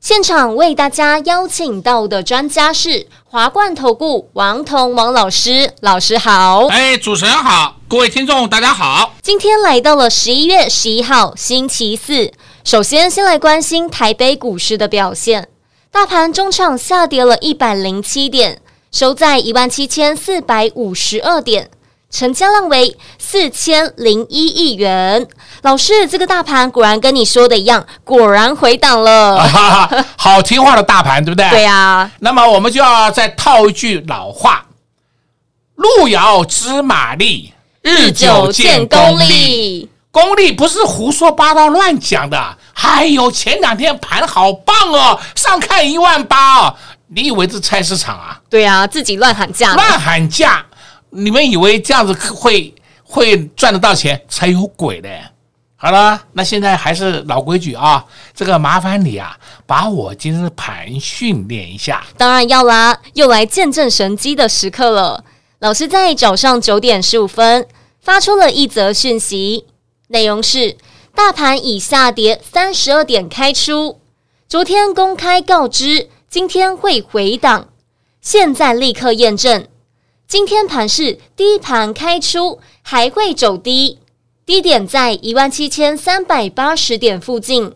现场为大家邀请到的专家是华冠投顾王彤王老师，老师好。哎，主持人好，各位听众大家好。今天来到了十一月十一号星期四，首先先来关心台北股市的表现，大盘中场下跌了一百零七点，收在一万七千四百五十二点。成交量为四千零一亿元。老师，这个大盘果然跟你说的一样，果然回档了。啊、好听话的大盘，对不对？对呀、啊。那么我们就要再套一句老话：“路遥知马力，日久见功力。”功力不是胡说八道乱讲的。还有前两天盘好棒哦，上看一万八哦，你以为是菜市场啊？对呀、啊，自己乱喊价，乱喊价。你们以为这样子会会赚得到钱？才有鬼的！好了，那现在还是老规矩啊，这个麻烦你啊，把我今天的盘训练一下。当然要啦，又来见证神机的时刻了。老师在早上九点十五分发出了一则讯息，内容是：大盘已下跌三十二点开出，昨天公开告知今天会回档，现在立刻验证。今天盘是低盘开出，还会走低，低点在一万七千三百八十点附近。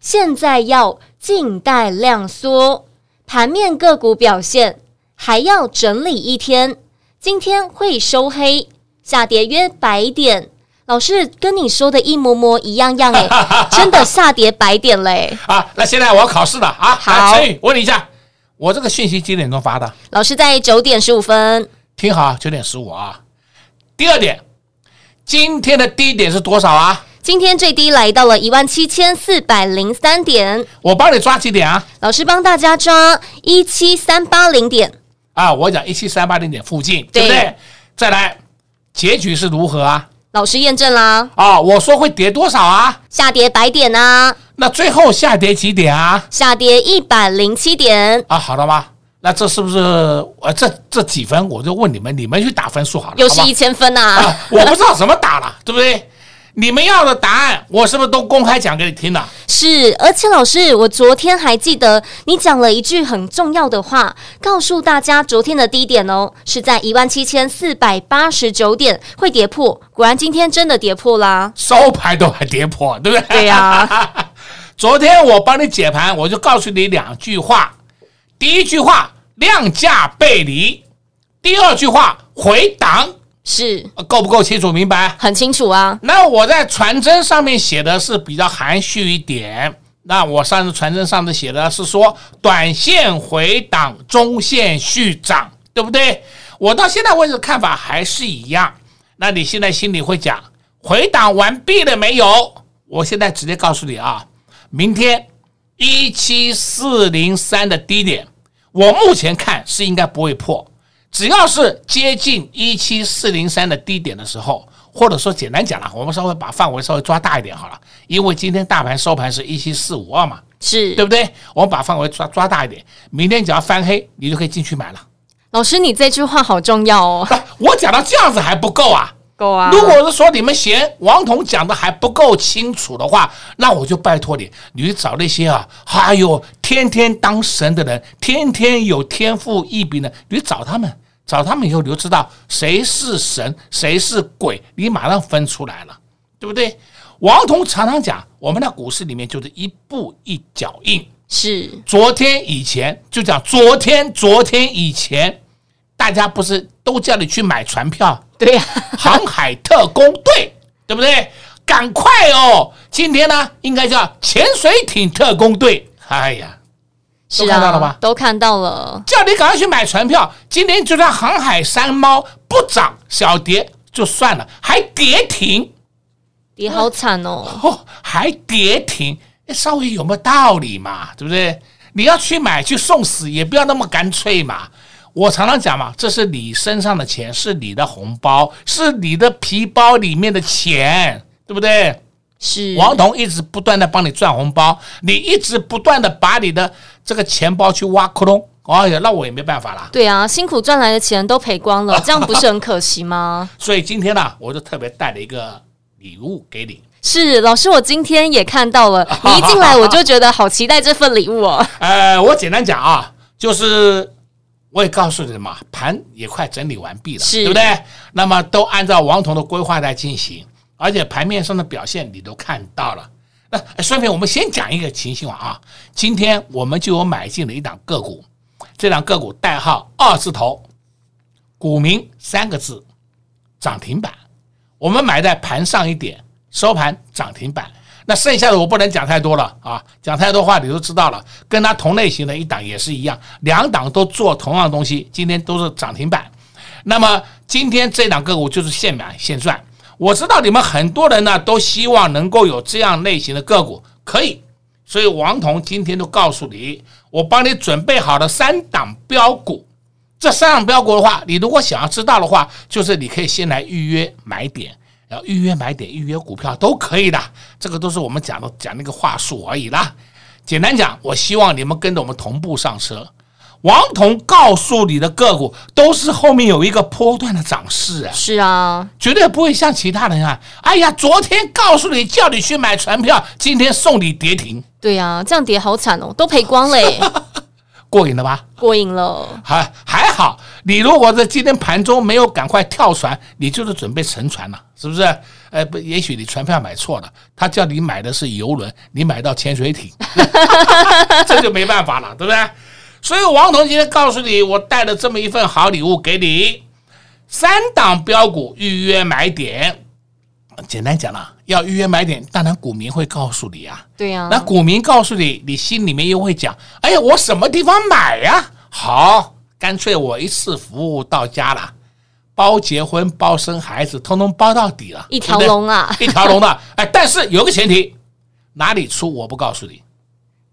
现在要静待量缩，盘面个股表现还要整理一天。今天会收黑，下跌约百点。老师跟你说的一模模一样样诶，真的下跌百点嘞！啊，那现在我要考试了啊！好，陈宇，问你一下，我这个讯息几点钟发的？老师在九点十五分。听好，九点十五啊。第二点，今天的低点是多少啊？今天最低来到了一万七千四百零三点。我帮你抓几点啊？老师帮大家抓一七三八零点。啊，我讲一七三八零点附近，对，对不对？再来，结局是如何啊？老师验证啦。啊，我说会跌多少啊？下跌百点啊。那最后下跌几点啊？下跌一百零七点。啊，好了吗？那这是不是呃，这这几分我就问你们，你们去打分数好了，又是一千分呐、啊啊！我不知道怎么打了，对不对？你们要的答案，我是不是都公开讲给你听了？是，而且老师，我昨天还记得你讲了一句很重要的话，告诉大家昨天的低点哦，是在一万七千四百八十九点会跌破，果然今天真的跌破啦，收盘都还跌破，对不对？对呀、啊。昨天我帮你解盘，我就告诉你两句话，第一句话。量价背离，第二句话回档是够不够清楚明白？很清楚啊。那我在传真上面写的是比较含蓄一点。那我上次传真上次写的是说短线回档，中线续涨，对不对？我到现在为止看法还是一样。那你现在心里会讲回档完毕了没有？我现在直接告诉你啊，明天一七四零三的低点。我目前看是应该不会破，只要是接近一七四零三的低点的时候，或者说简单讲了，我们稍微把范围稍微抓大一点好了，因为今天大盘收盘是一七四五二嘛，是对不对？我们把范围抓抓大一点，明天只要翻黑，你就可以进去买了。老师，你这句话好重要哦。我讲到这样子还不够啊。够啊！如果是说你们嫌王彤讲的还不够清楚的话，那我就拜托你，你去找那些啊，哎呦天天当神的人，天天有天赋异禀的，你去找他们，找他们以后你就知道谁是神，谁是鬼，你马上分出来了，对不对？王彤常常讲，我们的股市里面就是一步一脚印，是昨天以前就讲昨天，昨天以前。大家不是都叫你去买船票？对呀，航海特工队，对不对？赶快哦！今天呢，应该叫潜水艇特工队。哎呀，都看到了吧？都看到了。叫你赶快去买船票。今天就算航海山猫不涨小跌就算了，还跌停，跌好惨哦！哦，还跌停，稍微有没有道理嘛？对不对？你要去买去送死，也不要那么干脆嘛。我常常讲嘛，这是你身上的钱，是你的红包，是你的皮包里面的钱，对不对？是王彤一直不断的帮你赚红包，你一直不断的把你的这个钱包去挖窟窿，哎呀，那我也没办法啦。对啊，辛苦赚来的钱都赔光了，这样不是很可惜吗？所以今天呢，我就特别带了一个礼物给你。是老师，我今天也看到了，你一进来我就觉得好期待这份礼物哦。呃，我简单讲啊，就是。我也告诉你了嘛，盘也快整理完毕了，对不对？那么都按照王彤的规划在进行，而且盘面上的表现你都看到了。那顺便我们先讲一个情形啊，今天我们就有买进了一档个股，这档个股代号二字头，股名三个字，涨停板。我们买在盘上一点，收盘涨停板。那剩下的我不能讲太多了啊，讲太多话你都知道了。跟它同类型的一档也是一样，两档都做同样的东西，今天都是涨停板。那么今天这档个股就是现买现赚。我知道你们很多人呢都希望能够有这样类型的个股，可以。所以王彤今天都告诉你，我帮你准备好了三档标股。这三档标股的话，你如果想要知道的话，就是你可以先来预约买点。要预约买点、预约股票都可以的，这个都是我们讲的讲那个话术而已啦。简单讲，我希望你们跟着我们同步上车。王彤告诉你的个股都是后面有一个波段的涨势啊，是啊，绝对不会像其他人啊。哎呀，昨天告诉你叫你去买船票，今天送你跌停。对呀、啊，这样跌好惨哦，都赔光嘞。过瘾了吧？过瘾了，还还好。你如果在今天盘中没有赶快跳船，你就是准备沉船了，是不是？呃，不，也许你船票买错了，他叫你买的是游轮，你买到潜水艇，这就没办法了，对不对？所以王彤今天告诉你，我带了这么一份好礼物给你，三档标股预约买点。简单讲啦，要预约买点，当然股民会告诉你啊。对呀、啊，那股民告诉你，你心里面又会讲：哎呀，我什么地方买呀？好，干脆我一次服务到家了，包结婚、包生孩子，通通包到底了，一条龙啊，一条龙的。哎，但是有个前提，哪里出我不告诉你，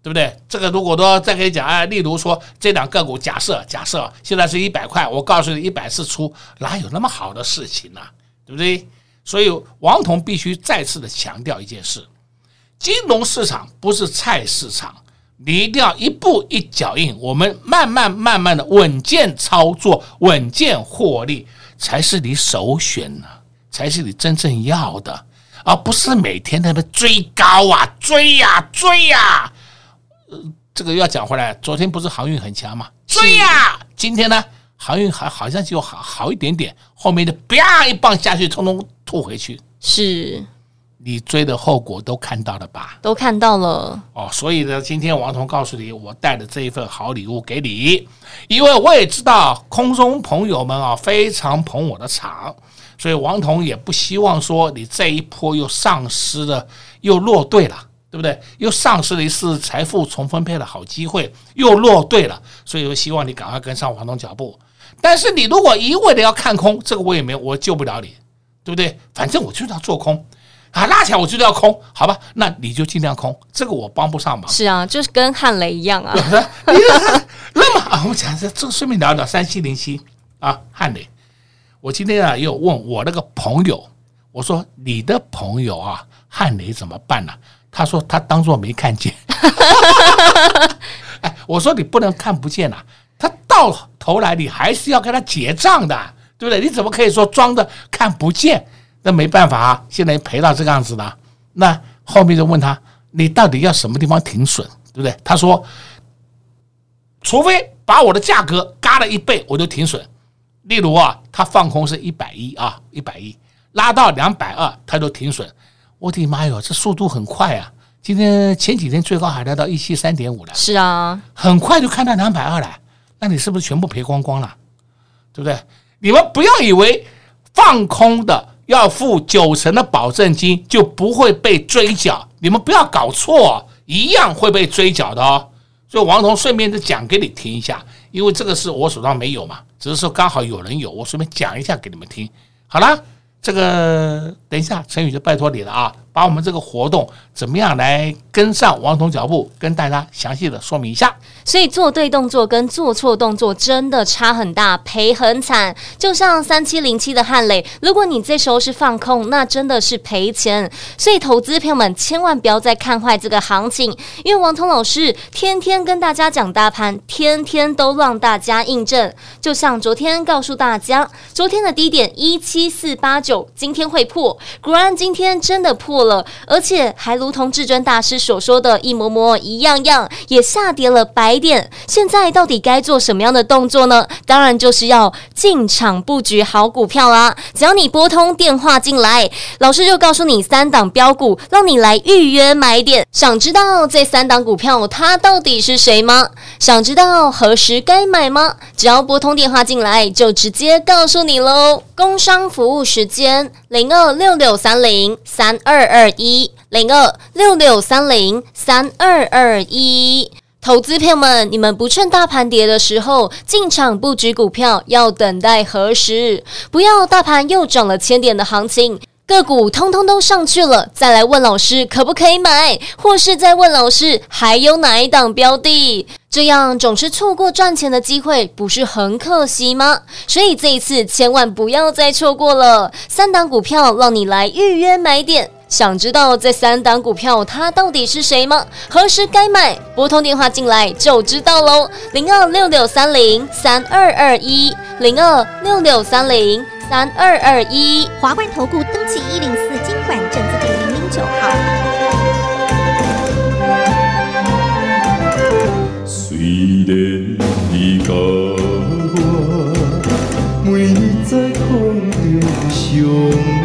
对不对？这个如果说再给你讲，哎，例如说这两个股，假设假设现在是一百块，我告诉你一百次出，哪有那么好的事情呢、啊？对不对？所以王彤必须再次的强调一件事：金融市场不是菜市场，你一定要一步一脚印，我们慢慢慢慢的稳健操作，稳健获利才是你首选呢，才是你真正要的，而不是每天在那追高啊，追呀追呀。呃，这个要讲回来，昨天不是航运很强吗？追呀，今天呢？航运还好像就好好一点点，后面的啪一棒下去，通通吐回去。是，你追的后果都看到了吧？都看到了。哦，所以呢，今天王彤告诉你，我带的这一份好礼物给你，因为我也知道空中朋友们啊非常捧我的场，所以王彤也不希望说你这一波又丧失了，又落队了。对不对？又丧失了一次财富重分配的好机会，又落队了，所以我希望你赶快跟上王彤脚步。但是你如果一味的要看空，这个我也没有，我救不了你，对不对？反正我就是要做空啊，拉起来我就要空，好吧？那你就尽量空，这个我帮不上忙。是啊，就是跟汉雷一样啊。那么啊，我们讲这这顺便聊聊三七零七啊，汉雷。我今天啊，又问我那个朋友，我说你的朋友啊，汉雷怎么办呢、啊？他说他当做没看见，哎，我说你不能看不见呐、啊，他到头来你还是要跟他结账的，对不对？你怎么可以说装的看不见？那没办法啊，现在赔到这个样子了。那后面就问他，你到底要什么地方停损，对不对？他说，除非把我的价格嘎了一倍，我就停损。例如啊，他放空是一百一啊，一百一拉到两百二，他就停损。我的妈哟，这速度很快啊！今天前几天最高还来到一七三点五了，是啊，很快就看到两百二了。那你是不是全部赔光光了？对不对？你们不要以为放空的要付九成的保证金就不会被追缴，你们不要搞错，一样会被追缴的哦。所以王彤顺便就讲给你听一下，因为这个是我手上没有嘛，只是说刚好有人有，我顺便讲一下给你们听。好了。这个等一下，陈宇就拜托你了啊！把我们这个活动怎么样来跟上王彤脚步，跟大家详细的说明一下。所以做对动作跟做错动作真的差很大，赔很惨。就像三七零七的汉磊，如果你这时候是放空，那真的是赔钱。所以投资朋友们千万不要再看坏这个行情，因为王彤老师天天跟大家讲大盘，天天都让大家印证。就像昨天告诉大家，昨天的低点一七四八九，今天会破，果然今天真的破了，而且还如同至尊大师所说的一模模一样样，也下跌了百点。现在到底该做什么样的动作呢？当然就是要进场布局好股票啦！只要你拨通电话进来，老师就告诉你三档标股，让你来预约买点。想知道这三档股票它到底是谁吗？想知道何时该买吗？只要拨通电话进来，就直接告诉你喽。工商服务时间：零二六六三零三二二一，零二六六三零三二二一。投资朋友们，你们不趁大盘跌的时候进场布局股票，要等待何时？不要大盘又涨了千点的行情，个股通通都上去了，再来问老师可不可以买，或是再问老师还有哪一档标的？这样总是错过赚钱的机会，不是很可惜吗？所以这一次千万不要再错过了，三档股票让你来预约买点。想知道这三档股票它到底是谁吗？何时该买？拨通电话进来就知道喽。零二六六三零三二二一，零二六六三零三二二一。华冠投顾登记一零四经管证字第零零九号。虽然你甲我每日在空中相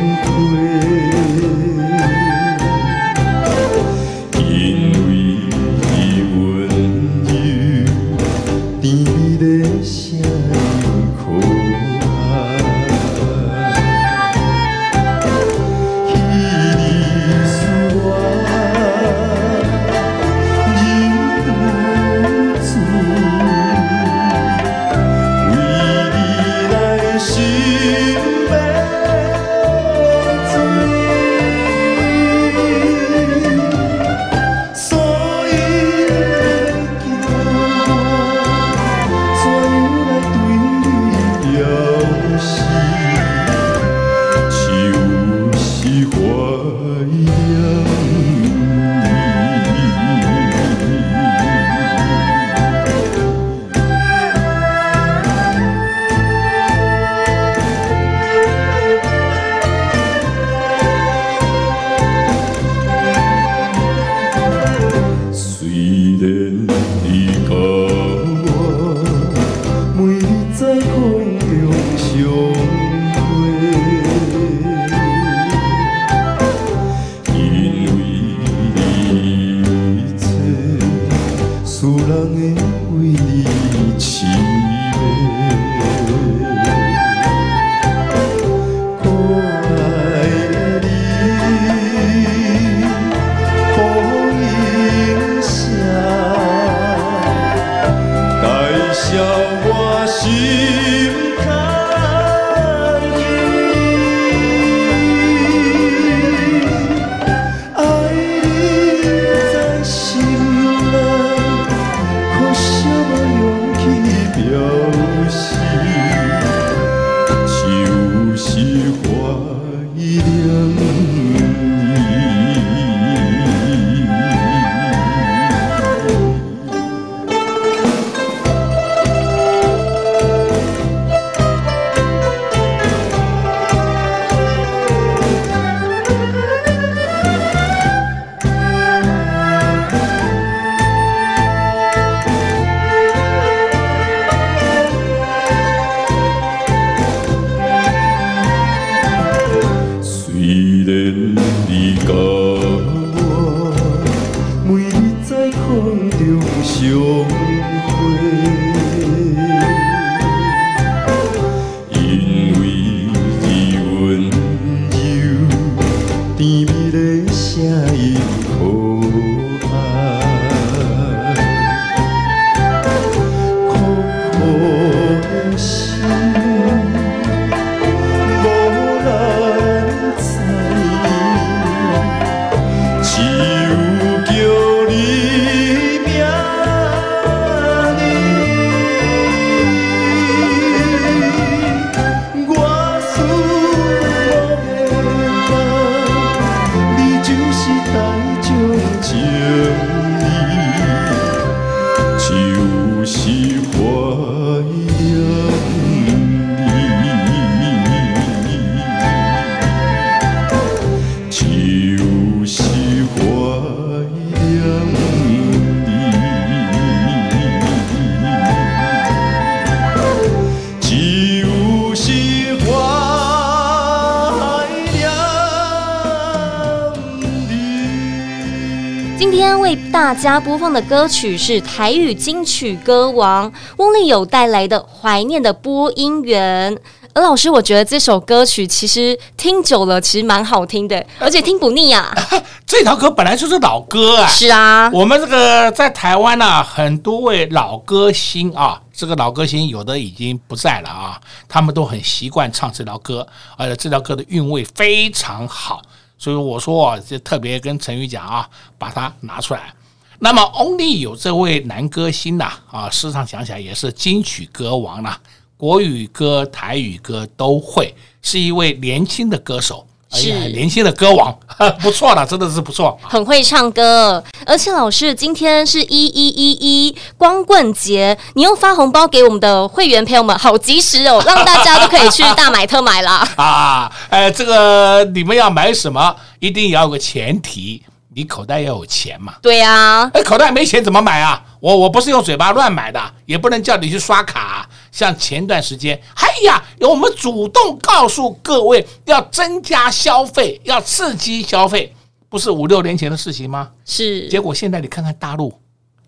家播放的歌曲是台语金曲歌王翁立友带来的《怀念的播音员》。而老师，我觉得这首歌曲其实听久了，其实蛮好听的，而且听不腻呀、啊。这条歌本来就是老歌啊。是啊，我们这个在台湾呢、啊，很多位老歌星啊，这个老歌星有的已经不在了啊，他们都很习惯唱这条歌，而且这条歌的韵味非常好，所以我说啊，就特别跟陈宇讲啊，把它拿出来。那么 Only 有这位男歌星呐，啊，事实上想起来也是金曲歌王呐。国语歌、台语歌都会，是一位年轻的歌手，是年轻的歌王，不错了，真的是不错，很会唱歌。而且老师，今天是一一一一光棍节，你又发红包给我们的会员朋友们，好及时哦，让大家都可以去大买特买啦。啊！哎，这个你们要买什么，一定要有个前提，你口袋要有钱嘛。对呀、啊，哎，口袋没钱怎么买啊？我我不是用嘴巴乱买的，也不能叫你去刷卡。像前段时间，哎呀，我们主动告诉各位要增加消费，要刺激消费，不是五六年前的事情吗？是。结果现在你看看大陆，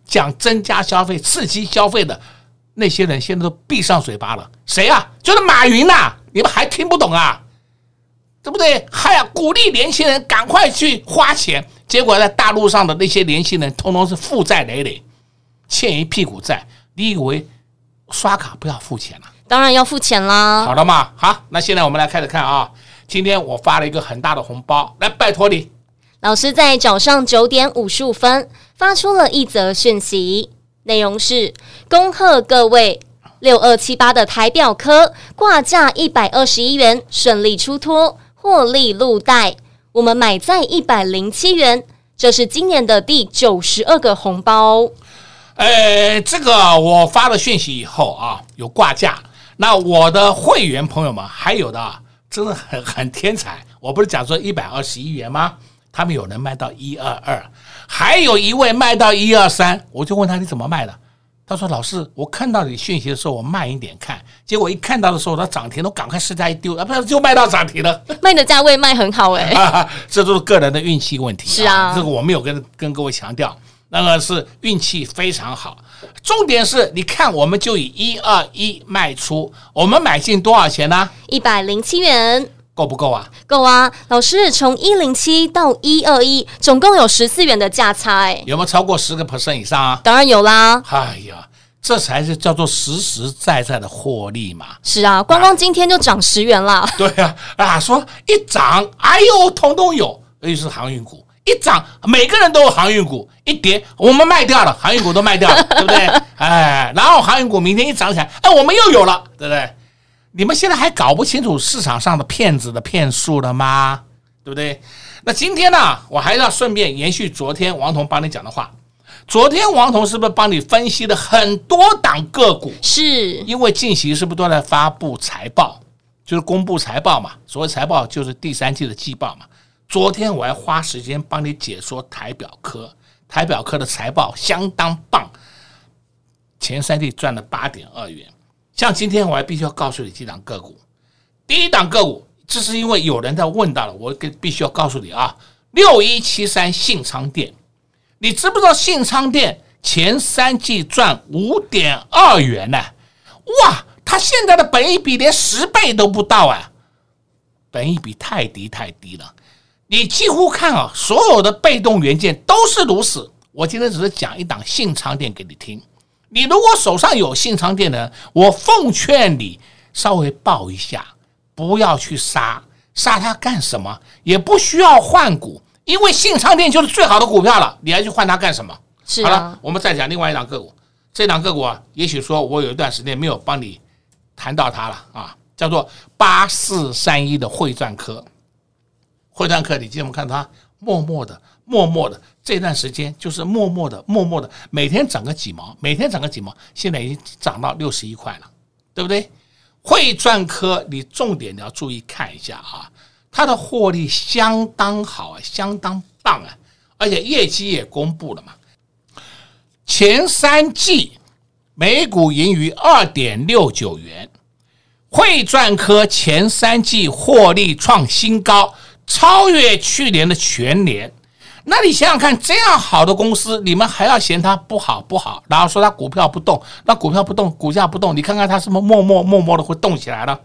讲增加消费、刺激消费的那些人，现在都闭上嘴巴了。谁啊？就是马云呐、啊！你们还听不懂啊？对不对？还要鼓励年轻人赶快去花钱，结果在大陆上的那些年轻人，通通是负债累累，欠一屁股债。你以为？刷卡不要付钱了，当然要付钱啦。好了嘛，好，那现在我们来开始看啊。今天我发了一个很大的红包，来拜托你。老师在早上九点五十五分发出了一则讯息，内容是：恭贺各位六二七八的台表科挂价一百二十一元顺利出脱，获利入袋。我们买在一百零七元，这是今年的第九十二个红包。呃，这个我发了讯息以后啊，有挂价。那我的会员朋友们还有的，啊真的很很天才。我不是讲说一百二十一元吗？他们有人卖到一二二，还有一位卖到一二三。我就问他你怎么卖的？他说老师，我看到你讯息的时候，我慢一点看，结果一看到的时候，他涨停了，我赶快市价一丢，啊，不就卖到涨停了。卖的价位卖很好哎、欸，这都是个人的运气问题。是啊，这个我没有跟跟各位强调。那个是运气非常好，重点是你看，我们就以一二一卖出，我们买进多少钱呢？一百零七元，够不够啊？够啊！老师，从一零七到一二一，总共有十四元的价差，哎，有没有超过十个 percent 以上啊？当然有啦！哎呀，这才是叫做实实在在的获利嘛！是啊，光光今天就涨十元了。对啊，啊，说一涨，哎呦，统统有，尤其是航运股。一涨，每个人都有航运股；一跌，我们卖掉了，航运股都卖掉了，对不对？哎，然后航运股明天一涨起来，哎，我们又有了，对不对？你们现在还搞不清楚市场上的骗子的骗术了吗？对不对？那今天呢，我还要顺便延续昨天王彤帮你讲的话。昨天王彤是不是帮你分析了很多档个股？是，因为近期是不是都在发布财报，就是公布财报嘛？所谓财报就是第三季的季报嘛。昨天我还花时间帮你解说台表科，台表科的财报相当棒，前三季赚了八点二元。像今天我还必须要告诉你几档个股，第一档个股，这是因为有人在问到了，我跟必须要告诉你啊，六一七三信昌店，你知不知道信昌店前三季赚五点二元呢？哇，它现在的本益比连十倍都不到啊，本益比太低太低了。你几乎看啊，所有的被动元件都是如此。我今天只是讲一档信昌店给你听。你如果手上有信昌电的，我奉劝你稍微抱一下，不要去杀，杀它干什么？也不需要换股，因为信昌电就是最好的股票了。你还去换它干什么？是啊。好了，我们再讲另外一档个股。这档个股啊，也许说我有一段时间没有帮你谈到它了啊，叫做八四三一的汇钻科。汇钻科，你今天我们看它默默的、默默的这段时间，就是默默的、默默的，每天涨个几毛，每天涨个几毛，现在已经涨到六十一块了，对不对？汇钻科，你重点你要注意看一下啊，它的获利相当好啊，相当棒啊，而且业绩也公布了嘛，前三季每股盈余二点六九元，汇钻科前三季获利创新高。超越去年的全年，那你想想看，这样好的公司，你们还要嫌它不好不好，然后说它股票不动，那股票不动，股价不动，你看看它是不是默默默默的会动起来了？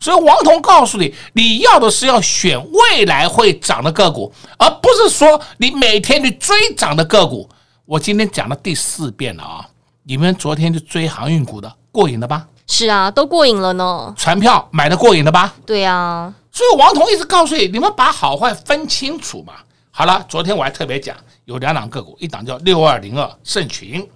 所以王彤告诉你，你要的是要选未来会涨的个股，而不是说你每天去追涨的个股。我今天讲了第四遍了啊！你们昨天就追航运股的，过瘾了吧？是啊，都过瘾了呢。船票买的过瘾了吧？对啊。所以王彤一直告诉你，你们把好坏分清楚嘛。好了，昨天我还特别讲，有两档个股，一档叫六二零二盛群，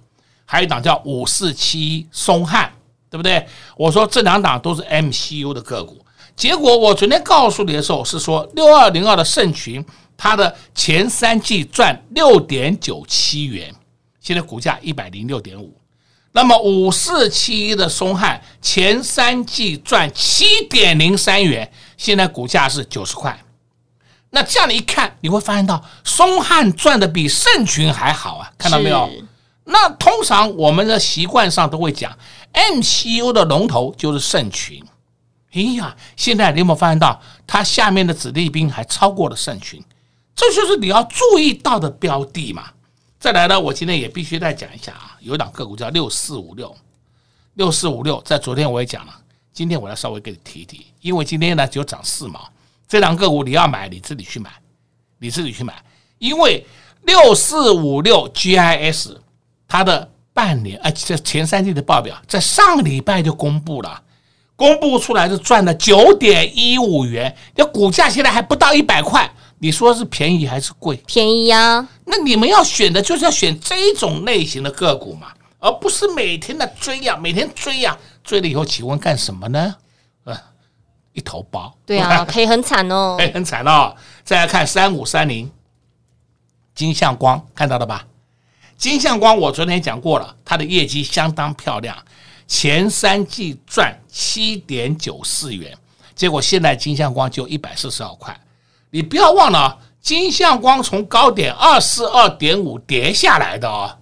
还有一档叫五四七一松汉。对不对？我说这两档都是 MCU 的个股，结果我昨天告诉你的时候是说六二零二的盛群，它的前三季赚六点九七元，现在股价一百零六点五。那么五四七一的松汉前三季赚七点零三元，现在股价是九十块。那这样你一看，你会发现到松汉赚的比盛群还好啊，看到没有？那通常我们的习惯上都会讲，MCU 的龙头就是盛群。哎呀，现在你有没有发现到它下面的子弟兵还超过了盛群？这就是你要注意到的标的嘛。再来呢，我今天也必须再讲一下啊，有一档个股叫六四五六，六四五六，在昨天我也讲了，今天我要稍微给你提一提，因为今天呢只有涨四毛，这两个股你要买，你自己去买，你自己去买，因为六四五六 GIS。它的半年，哎，这前三季的报表在上个礼拜就公布了，公布出来是赚了九点一五元，那股价现在还不到一百块，你说是便宜还是贵？便宜呀！那你们要选的就是要选这种类型的个股嘛，而不是每天的追呀，每天追呀，追了以后，请问干什么呢？呃，一头包。对啊，赔很惨哦，赔很惨哦。再来看三五三零，金相光，看到了吧？金相光，我昨天讲过了，它的业绩相当漂亮，前三季赚七点九四元，结果现在金相光就一百四十二块。你不要忘了，金相光从高点二四二点五跌下来的哦，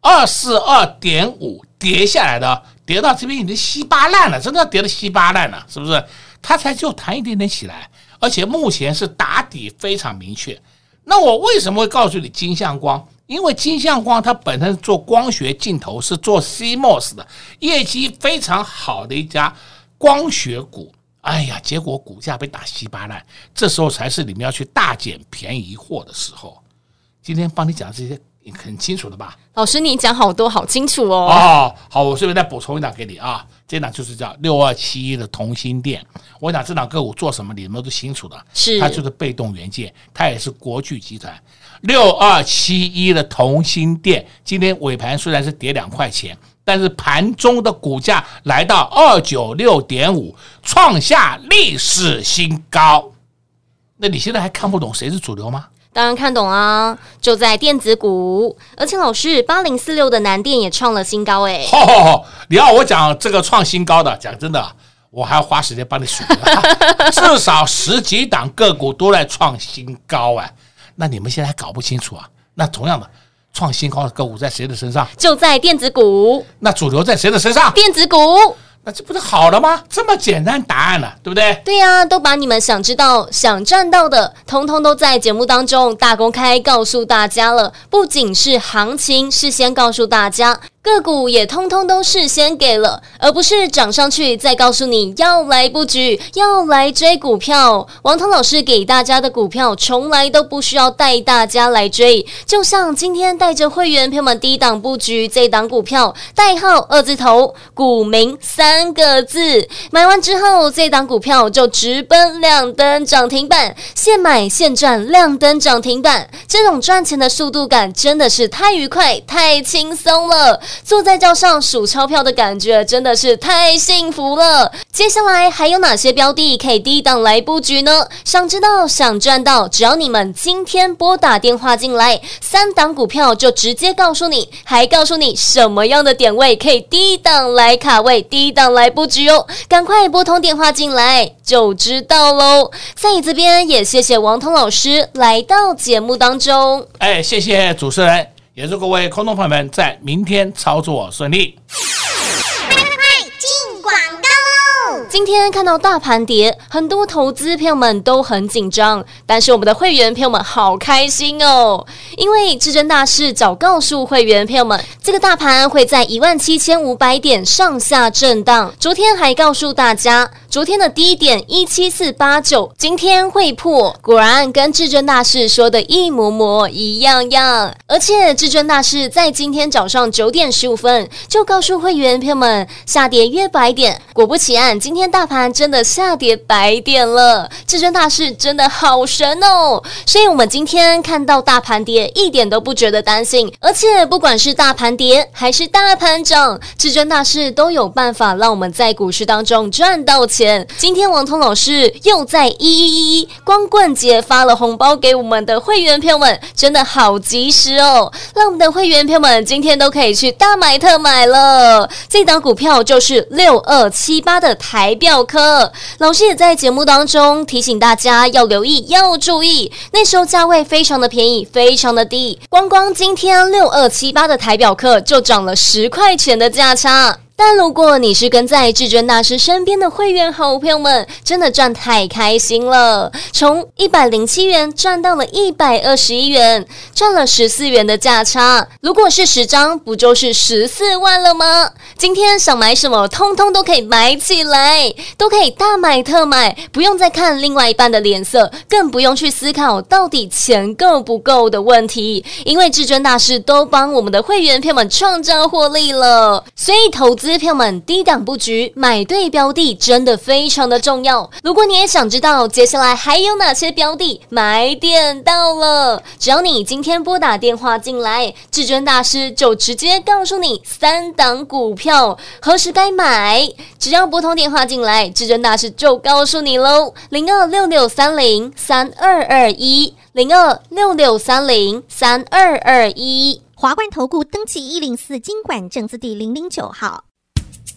二四二点五跌下来的，跌到这边已经稀巴烂了，真的跌得稀巴烂了，是不是？它才就弹一点点起来，而且目前是打底非常明确。那我为什么会告诉你金相光？因为金相光它本身做光学镜头，是做 CMOS 的，业绩非常好的一家光学股。哎呀，结果股价被打稀巴烂，这时候才是你们要去大捡便宜货的时候。今天帮你讲这些，你很清楚的吧？老师，你讲好多，好清楚哦。哦，好，我顺便再补充一档给你啊。这档就是叫六二七一的同心店。我讲这档个股做什么，你们都清楚的。是，它就是被动元件，它也是国巨集团。六二七一的同心店，今天尾盘虽然是跌两块钱，但是盘中的股价来到二九六点五，创下历史新高。那你现在还看不懂谁是主流吗？当然看懂啊，就在电子股，而且老师八零四六的南电也创了新高哎。好好好，你要我讲这个创新高的，讲真的，我还要花时间帮你数，至少十几档个股都在创新高哎。那你们现在还搞不清楚啊？那同样的，创新高的个股在谁的身上？就在电子股。那主流在谁的身上？电子股。那这不是好了吗？这么简单答案了，对不对？对呀，都把你们想知道、想赚到的，通通都在节目当中大公开告诉大家了。不仅是行情事先告诉大家。个股也通通都事先给了，而不是涨上去再告诉你要来布局，要来追股票。王涛老师给大家的股票从来都不需要带大家来追，就像今天带着会员朋友们低档布局这档股票，代号二字头，股名三个字，买完之后这档股票就直奔亮灯涨停板，现买现赚亮灯涨停板，这种赚钱的速度感真的是太愉快、太轻松了。坐在轿上数钞票的感觉真的是太幸福了。接下来还有哪些标的可以低档来布局呢？想知道、想赚到，只要你们今天拨打电话进来，三档股票就直接告诉你，还告诉你什么样的点位可以低档来卡位、低档来布局哦。赶快拨通电话进来就知道喽。在你这边也谢谢王彤老师来到节目当中。哎，谢谢主持人。也祝各位空投朋友们在明天操作顺利。今天看到大盘跌，很多投资朋友们都很紧张，但是我们的会员朋友们好开心哦，因为至尊大师早告诉会员朋友们，这个大盘会在一万七千五百点上下震荡。昨天还告诉大家，昨天的低点一七四八九，今天会破，果然跟至尊大师说的一模模一样样。而且至尊大师在今天早上九点十五分就告诉会员朋友们，下跌约百点。果不其然，今天大盘真的下跌百点了，至尊大师真的好神哦！所以，我们今天看到大盘跌，一点都不觉得担心。而且，不管是大盘跌还是大盘涨，至尊大师都有办法让我们在股市当中赚到钱。今天，王通老师又在一一一光棍节发了红包给我们的会员朋友们，真的好及时哦！让我们的会员朋友们今天都可以去大买特买了。这档股票就是六二。七八的台台表课，老师也在节目当中提醒大家要留意，要注意。那时候价位非常的便宜，非常的低，光光今天六二七八的台表课就涨了十块钱的价差。但如果你是跟在至尊大师身边的会员好朋友们，真的赚太开心了！从一百零七元赚到了一百二十一元，赚了十四元的价差。如果是十张，不就是十四万了吗？今天想买什么，通通都可以买起来，都可以大买特买，不用再看另外一半的脸色，更不用去思考到底钱够不够的问题，因为至尊大师都帮我们的会员朋友们创造获利了，所以投资。资票们低档布局，买对标的真的非常的重要。如果你也想知道接下来还有哪些标的买点到了，只要你今天拨打电话进来，至尊大师就直接告诉你三档股票何时该买。只要拨通电话进来，至尊大师就告诉你喽：零二六六三零三二二一，零二六六三零三二二一。华冠投顾登记一零四金管证字第零零九号。